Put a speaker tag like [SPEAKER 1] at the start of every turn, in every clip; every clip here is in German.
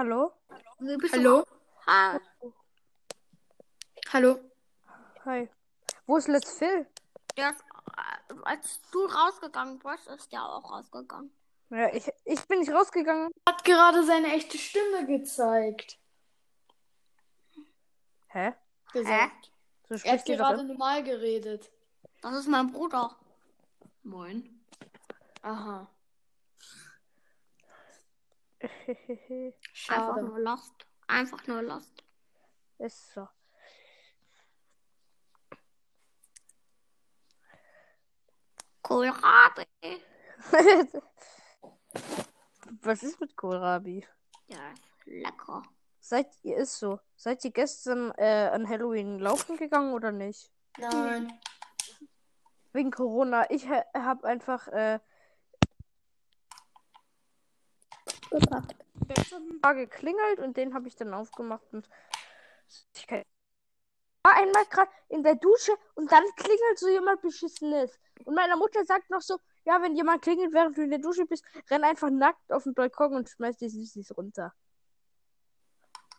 [SPEAKER 1] Hallo?
[SPEAKER 2] Bist
[SPEAKER 3] Hallo?
[SPEAKER 2] Du? Ha.
[SPEAKER 3] Hallo?
[SPEAKER 1] Hi. Wo ist Let's Phil?
[SPEAKER 2] Der ist, äh, als du rausgegangen bist, ist der auch rausgegangen.
[SPEAKER 1] Ja, ich, ich bin nicht rausgegangen.
[SPEAKER 3] Hat gerade seine echte Stimme gezeigt.
[SPEAKER 1] Hä?
[SPEAKER 3] Gesagt.
[SPEAKER 1] So
[SPEAKER 3] Er hat gerade normal geredet.
[SPEAKER 2] Das ist mein Bruder.
[SPEAKER 3] Moin. Aha.
[SPEAKER 2] Einfach nur Lost. Einfach nur Lost.
[SPEAKER 1] ist so.
[SPEAKER 2] Kohlrabi.
[SPEAKER 1] Was ist mit Kohlrabi?
[SPEAKER 2] Ja, lecker.
[SPEAKER 1] Seid ihr ist so? Seid ihr gestern äh, an Halloween laufen gegangen oder nicht?
[SPEAKER 3] Nein.
[SPEAKER 1] Wegen Corona. Ich ha habe einfach äh,
[SPEAKER 2] Gepackt.
[SPEAKER 1] gestern mal geklingelt und den habe ich dann aufgemacht und ich kann war einmal gerade in der Dusche und dann klingelt so jemand beschissenes. Und meine Mutter sagt noch so, ja, wenn jemand klingelt, während du in der Dusche bist, renn einfach nackt auf den Balkon und schmeiß die Süßis runter.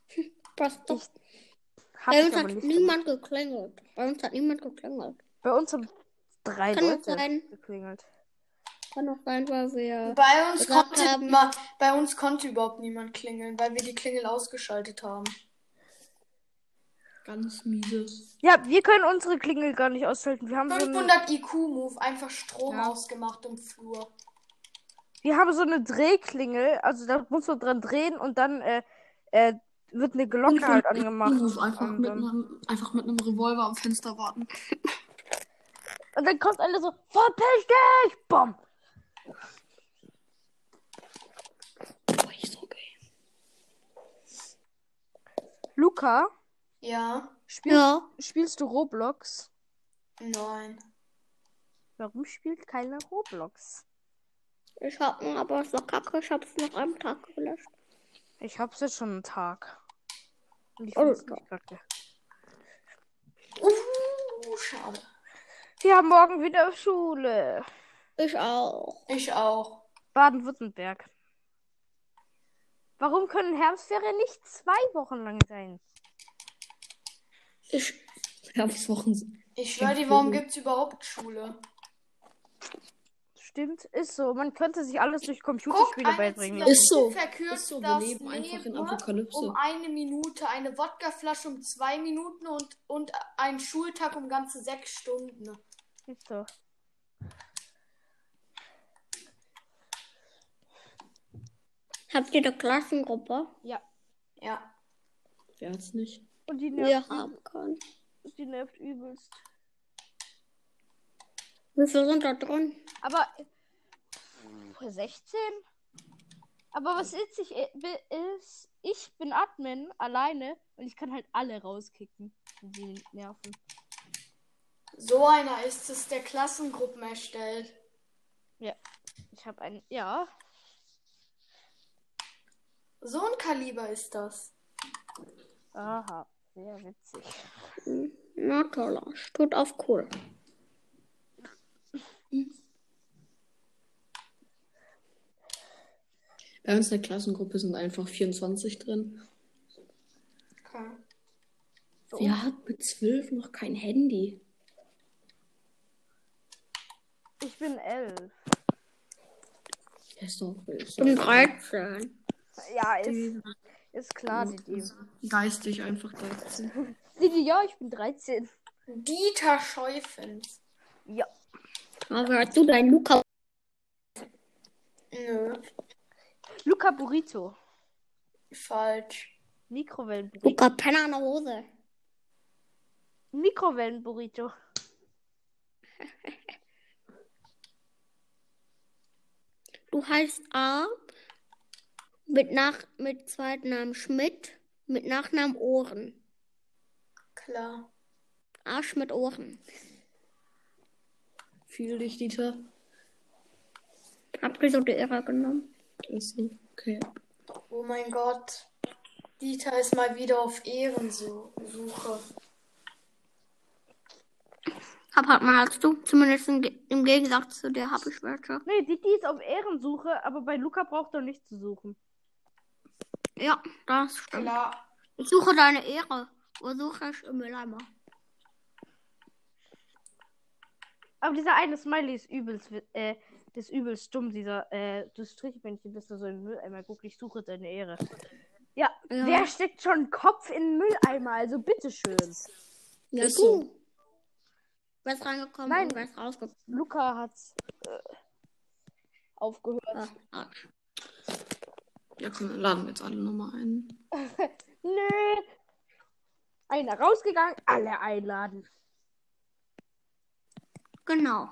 [SPEAKER 2] Was doch. Bei uns hat niemand geklingelt. Bei uns hat niemand geklingelt.
[SPEAKER 1] Bei uns haben drei
[SPEAKER 2] Kann
[SPEAKER 1] Leute geklingelt.
[SPEAKER 2] Kann doch sein, weil wir.
[SPEAKER 3] Bei uns, konnte,
[SPEAKER 2] haben-
[SPEAKER 3] ma- bei uns konnte überhaupt niemand klingeln, weil wir die Klingel ausgeschaltet haben.
[SPEAKER 4] Ganz miese.
[SPEAKER 1] Ja, wir können unsere Klingel gar nicht ausschalten. Wir haben so eine,
[SPEAKER 3] 500 IQ-Move, einfach Strom
[SPEAKER 1] Ja.
[SPEAKER 3] ausgemacht im Flur.
[SPEAKER 1] wir haben so eine Drehklingel. Also da muss man dran drehen und dann äh, äh, wird eine Glocke halt angemacht.
[SPEAKER 4] Einfach, mit einem, einfach mit einem Revolver am Fenster warten.
[SPEAKER 1] Und dann kommt alle so, verpiss dich! Bom!
[SPEAKER 4] Boah, ich so geil.
[SPEAKER 1] Luca,
[SPEAKER 3] Ja?
[SPEAKER 1] spielst,
[SPEAKER 2] Ja.
[SPEAKER 1] spielst du Roblox?
[SPEAKER 3] Nein.
[SPEAKER 1] Warum spielt keiner Roblox?
[SPEAKER 2] Ich hab ihn, aber es war kacke. Ich hab's nach einem Tag gelöscht.
[SPEAKER 1] Ich hab's jetzt schon einen Tag. Und ich
[SPEAKER 2] Oh,
[SPEAKER 1] find's nicht kacke.
[SPEAKER 3] Uh, schade.
[SPEAKER 1] Wir haben morgen wieder Schule.
[SPEAKER 2] Ich auch.
[SPEAKER 3] Ich auch.
[SPEAKER 1] Baden-Württemberg. Warum können Herbstferien nicht zwei Wochen lang sein?
[SPEAKER 2] Ich.
[SPEAKER 4] Herbstwochen.
[SPEAKER 3] Ich schwör dir, warum gibt's überhaupt Schule?
[SPEAKER 1] Stimmt, ist so. Man könnte sich alles durch
[SPEAKER 3] Guck,
[SPEAKER 1] Computerspiele
[SPEAKER 3] eine
[SPEAKER 1] beibringen.
[SPEAKER 3] Zigarette
[SPEAKER 4] Ist so.
[SPEAKER 3] verkürzt
[SPEAKER 4] Ist so, wir
[SPEAKER 3] das
[SPEAKER 4] leben einfach in Apokalypse.
[SPEAKER 3] Um eine Minute, eine Wodkaflasche um zwei Minuten und, und ein Schultag um ganze sechs Stunden.
[SPEAKER 1] Ist so.
[SPEAKER 2] Habt ihr eine Klassengruppe?
[SPEAKER 3] Ja.
[SPEAKER 4] Wer hat's nicht?
[SPEAKER 1] Und die
[SPEAKER 2] Wir
[SPEAKER 1] nervt,
[SPEAKER 2] haben keinen.
[SPEAKER 1] die nervt übelst.
[SPEAKER 2] Wie viele sind da drin?
[SPEAKER 1] Aber äh, 16? Aber was witzig i- bi- ist, ich bin Admin alleine und ich kann halt alle rauskicken, wenn sie nerven.
[SPEAKER 3] So einer ist es, der Klassengruppen erstellt.
[SPEAKER 1] Ich habe einen, ja,
[SPEAKER 3] So ein Kaliber ist das.
[SPEAKER 1] aha, sehr witzig.
[SPEAKER 2] Na toll, steht auf cool.
[SPEAKER 4] Bei uns in der Klassengruppe sind einfach 24 drin.
[SPEAKER 3] Okay.
[SPEAKER 4] Wer hat mit 12 noch kein Handy?
[SPEAKER 1] Ich bin elf.
[SPEAKER 4] Der ist doch ist
[SPEAKER 2] Ich bin 13.
[SPEAKER 1] Ja, ist, ist klar, Didi.
[SPEAKER 4] geistig einfach 13.
[SPEAKER 1] Didi, ja, ich bin 13.
[SPEAKER 3] Dieter Scheufens.
[SPEAKER 1] Ja.
[SPEAKER 2] Aber hast du dein Luca?
[SPEAKER 3] Nö,
[SPEAKER 1] Luca Burrito.
[SPEAKER 3] falsch.
[SPEAKER 1] Mikrowellenburrito.
[SPEAKER 2] Luca Penner an der Hose.
[SPEAKER 1] Mikrowellenburrito.
[SPEAKER 2] Du heißt A. Mit, nach, mit Zweitnamen Schmidt. Mit Nachnamen Ohren.
[SPEAKER 3] Klar.
[SPEAKER 2] Arsch mit Ohren.
[SPEAKER 4] Fühl dich, Dieter.
[SPEAKER 2] Hab die Ehre genommen.
[SPEAKER 4] Ist. Okay.
[SPEAKER 3] Oh mein Gott. Dieter ist mal wieder auf Ehrensuche.
[SPEAKER 2] Hab halt mal als du. Zumindest im, Ge- im Gegensatz zu dir hab ich welche.
[SPEAKER 1] Nee, Didi ist auf Ehrensuche, aber bei Luca braucht er nicht zu suchen.
[SPEAKER 2] Ja, das stimmt.
[SPEAKER 3] Klar.
[SPEAKER 2] Ich suche deine Ehre. Wo suche ich im Mülleimer?
[SPEAKER 1] Aber dieser eine Smiley ist übelst, äh, das ist übelst dumm, dieser, äh, das Strichmännchen, das da so im Mülleimer guckt, ich suche deine Ehre. Ja,
[SPEAKER 2] Ja.
[SPEAKER 1] wer steckt schon Kopf in den Mülleimer? Also bitteschön.
[SPEAKER 4] Ja, so.
[SPEAKER 2] du. Wer ist reingekommen
[SPEAKER 1] Nein.
[SPEAKER 2] und wer ist rausgekommen?
[SPEAKER 1] Luca hat's äh, aufgehört.
[SPEAKER 2] Ah, Arsch.
[SPEAKER 4] Ja, komm, laden wir jetzt alle nochmal ein.
[SPEAKER 1] Nö. Einer rausgegangen, alle einladen.
[SPEAKER 2] Genau.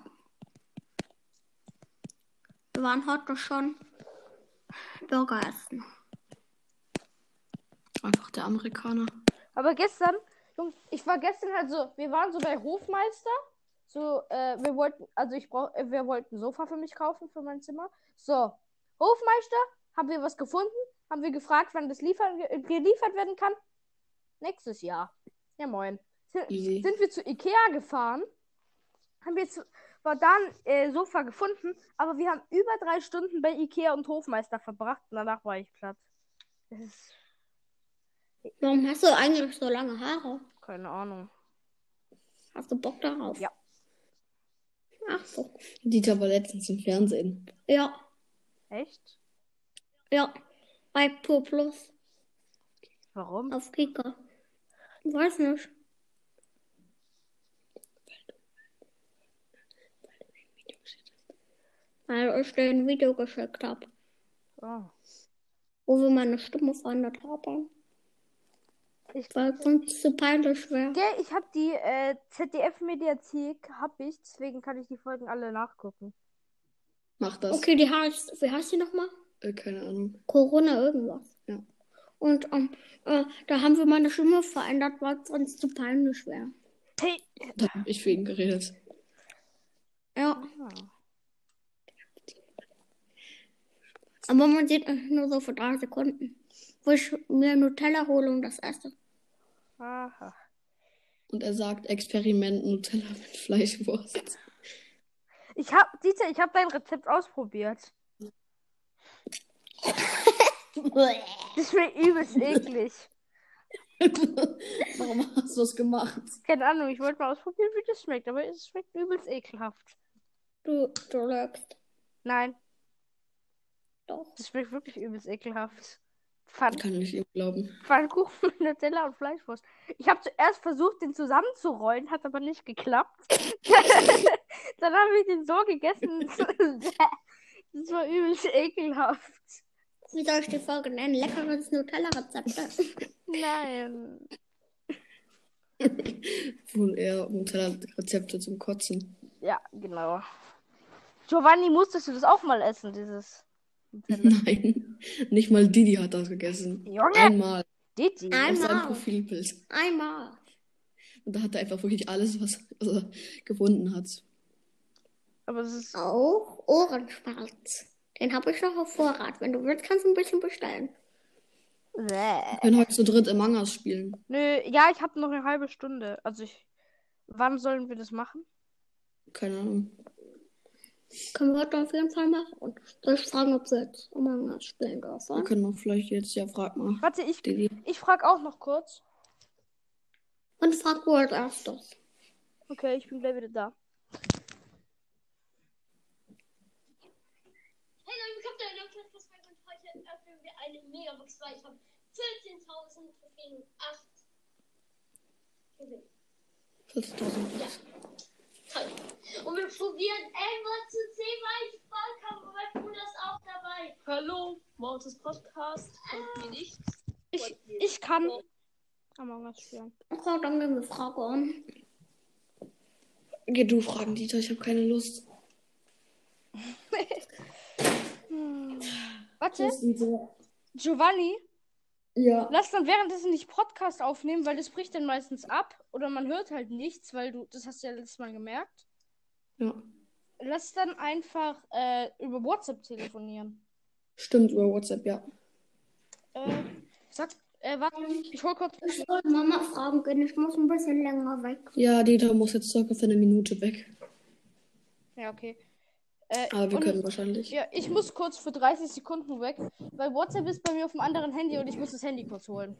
[SPEAKER 2] Wir waren heute schon Burger essen.
[SPEAKER 4] Einfach der Amerikaner.
[SPEAKER 1] Aber gestern, Jungs, ich war gestern halt so, wir waren so bei Hofmeister. So, äh, wir wollten, also ich brauch, äh, wir wollten ein Sofa für mich kaufen, für mein Zimmer. So, Hofmeister, haben wir was gefunden? Haben wir gefragt, wann das liefern, ge- geliefert werden kann? Nächstes Jahr. Ja, moin. Sind,
[SPEAKER 4] Easy.
[SPEAKER 1] sind wir zu Ikea gefahren, haben wir zu, war dann äh, Sofa gefunden, aber wir haben über drei Stunden bei Ikea und Hofmeister verbracht und danach war ich platt. Das ist
[SPEAKER 2] Warum hast du eigentlich so lange Haare?
[SPEAKER 1] keine Ahnung.
[SPEAKER 2] Hast du Bock darauf?
[SPEAKER 1] Ja.
[SPEAKER 2] Ach so.
[SPEAKER 4] Dieter war letztens im Fernsehen.
[SPEAKER 2] Ja,
[SPEAKER 1] Echt?
[SPEAKER 2] Ja. Bei Pur Plus
[SPEAKER 1] Warum?
[SPEAKER 2] auf Kika. Weiß nicht. Weil ich dir ein Video geschickt habe,
[SPEAKER 1] Oh.
[SPEAKER 2] wo wir meine Stimme verändert haben.
[SPEAKER 1] Ich,
[SPEAKER 2] Weil es sonst zu peinlich wäre.
[SPEAKER 1] Gell, ich habe die äh, ZDF-Mediathek, hab ich, deswegen kann ich die Folgen alle nachgucken.
[SPEAKER 4] Mach das.
[SPEAKER 2] Okay, die heißt, wie heißt die nochmal?
[SPEAKER 4] Äh, keine Ahnung.
[SPEAKER 2] Corona irgendwas.
[SPEAKER 4] Ja.
[SPEAKER 2] Und ähm, äh, da haben wir meine Stimme verändert, weil es sonst zu peinlich wäre.
[SPEAKER 1] Hey!
[SPEAKER 4] Da hab ich für ihn geredet.
[SPEAKER 2] Ja,
[SPEAKER 1] Ah.
[SPEAKER 2] aber man sieht mich nur so für drei Sekunden. Wo ich mir Nutella hole und das esse.
[SPEAKER 1] Aha.
[SPEAKER 4] Und er sagt Experiment Nutella mit Fleischwurst.
[SPEAKER 1] Ich hab, Dieter, ich habe dein Rezept ausprobiert. Das schmeckt übelst eklig.
[SPEAKER 4] Warum hast du das gemacht?
[SPEAKER 1] Keine Ahnung, ich wollte mal ausprobieren, wie das schmeckt, aber es schmeckt übelst ekelhaft.
[SPEAKER 2] Du, du lügst.
[SPEAKER 1] Nein,
[SPEAKER 2] Doch.
[SPEAKER 1] das schmeckt wirklich übelst ekelhaft. Pfann,
[SPEAKER 4] Kann ich ihm glauben.
[SPEAKER 1] Pfannkuchen mit Nutella und Fleischwurst. Ich habe zuerst versucht, den zusammenzurollen, hat aber nicht geklappt. Dann habe ich den so gegessen. Das war übelst ekelhaft.
[SPEAKER 2] Wie soll ich die Folge nennen? Leckeres Nutella-Rezept.
[SPEAKER 1] Nein.
[SPEAKER 4] Wohl eher Nutella-Rezepte zum Kotzen.
[SPEAKER 1] Ja, genau. Giovanni, musstest du das auch mal essen, dieses Nutella?
[SPEAKER 4] Nein, nicht mal Didi hat das gegessen.
[SPEAKER 1] Junge,
[SPEAKER 4] Einmal
[SPEAKER 1] Didi.
[SPEAKER 2] Ein-
[SPEAKER 4] auf seinem
[SPEAKER 2] Einmal.
[SPEAKER 4] Profilbild.
[SPEAKER 2] Einmal.
[SPEAKER 4] Und da hat er einfach wirklich alles, was was er gefunden hat.
[SPEAKER 1] Aber das ist.
[SPEAKER 2] Auch Ohrenschmalz. Den habe ich noch auf Vorrat. Wenn du willst, kannst du ein bisschen bestellen.
[SPEAKER 1] Bäh.
[SPEAKER 4] Wir können heute zu dritt Among Us spielen.
[SPEAKER 1] Nö, ja, ich habe noch eine halbe Stunde. Also ich. Wann sollen wir das machen?
[SPEAKER 4] Keine Ahnung.
[SPEAKER 2] Können wir heute auf jeden Fall machen. Und soll ich fragen, ob wir jetzt Among Us spielen
[SPEAKER 4] Wir
[SPEAKER 2] dürfen?
[SPEAKER 4] können auch vielleicht jetzt, ja, frag mal.
[SPEAKER 1] Warte, ich,
[SPEAKER 4] Didi.
[SPEAKER 1] ich frage auch noch kurz.
[SPEAKER 2] Und frag du als erstes.
[SPEAKER 1] Okay, ich bin gleich wieder da.
[SPEAKER 5] Hey Leute, willkommen zu einer neuen Podcast-Folge und heute öffnen wir Megabox, weil ich habe 14.000 Trophäen und 8 Gewinn.
[SPEAKER 4] 40.000.
[SPEAKER 5] Toll. Und wir probieren Amber zu sehen, weil ich Bock habe, mein Bruder ist auch dabei.
[SPEAKER 6] Hallo, Mortis Podcast. Kommt mir nicht.
[SPEAKER 1] Ich, ich kann Among Us spielen.
[SPEAKER 2] Okay, dann gehen wir Frage an.
[SPEAKER 4] Geh du fragen, Dieter, ich habe keine Lust.
[SPEAKER 1] Warte, Giovanni,
[SPEAKER 4] Ja.
[SPEAKER 1] lass dann währenddessen nicht Podcast aufnehmen, weil das bricht dann meistens ab. Oder man hört halt nichts, weil du, das hast du ja letztes Mal gemerkt.
[SPEAKER 4] Ja.
[SPEAKER 1] Lass dann einfach äh, über WhatsApp telefonieren.
[SPEAKER 4] Stimmt, über WhatsApp, ja.
[SPEAKER 1] Äh, sag, äh, warte, ich hol kurz.
[SPEAKER 2] Ich soll Mama fragen gehen. Ich muss ein bisschen länger weg.
[SPEAKER 4] Ja, Dieter muss jetzt circa für eine Minute weg.
[SPEAKER 1] Ja, okay. Äh,
[SPEAKER 4] Aber wir können wahrscheinlich.
[SPEAKER 1] Ja, ich muss kurz für 30 Sekunden weg, weil WhatsApp ist bei mir auf dem anderen Handy und ich muss das Handy kurz holen.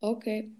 [SPEAKER 4] Okay.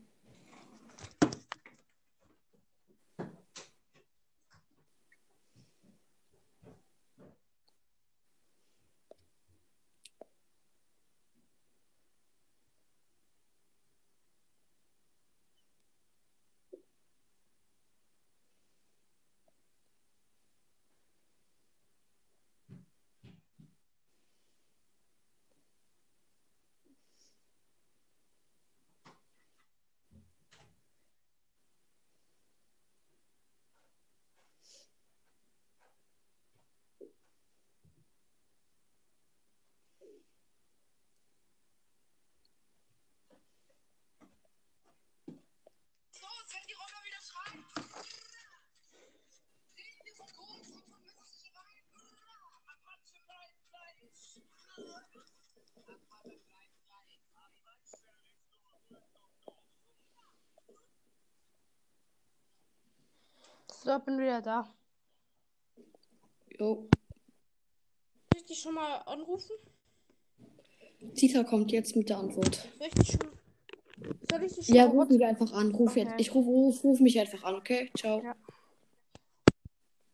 [SPEAKER 1] So, bin wieder da.
[SPEAKER 4] Jo.
[SPEAKER 1] Soll ich dich schon mal anrufen?
[SPEAKER 4] Tita kommt jetzt mit der Antwort.
[SPEAKER 1] Soll ich dich schon, soll ich dich schon
[SPEAKER 4] Ja,
[SPEAKER 1] mal
[SPEAKER 4] ruf
[SPEAKER 1] WhatsApp-
[SPEAKER 4] mich einfach an. Ruf
[SPEAKER 1] Okay.
[SPEAKER 4] jetzt. Ich ruf, ruf, ruf mich einfach an, okay? Ciao.
[SPEAKER 1] Ja.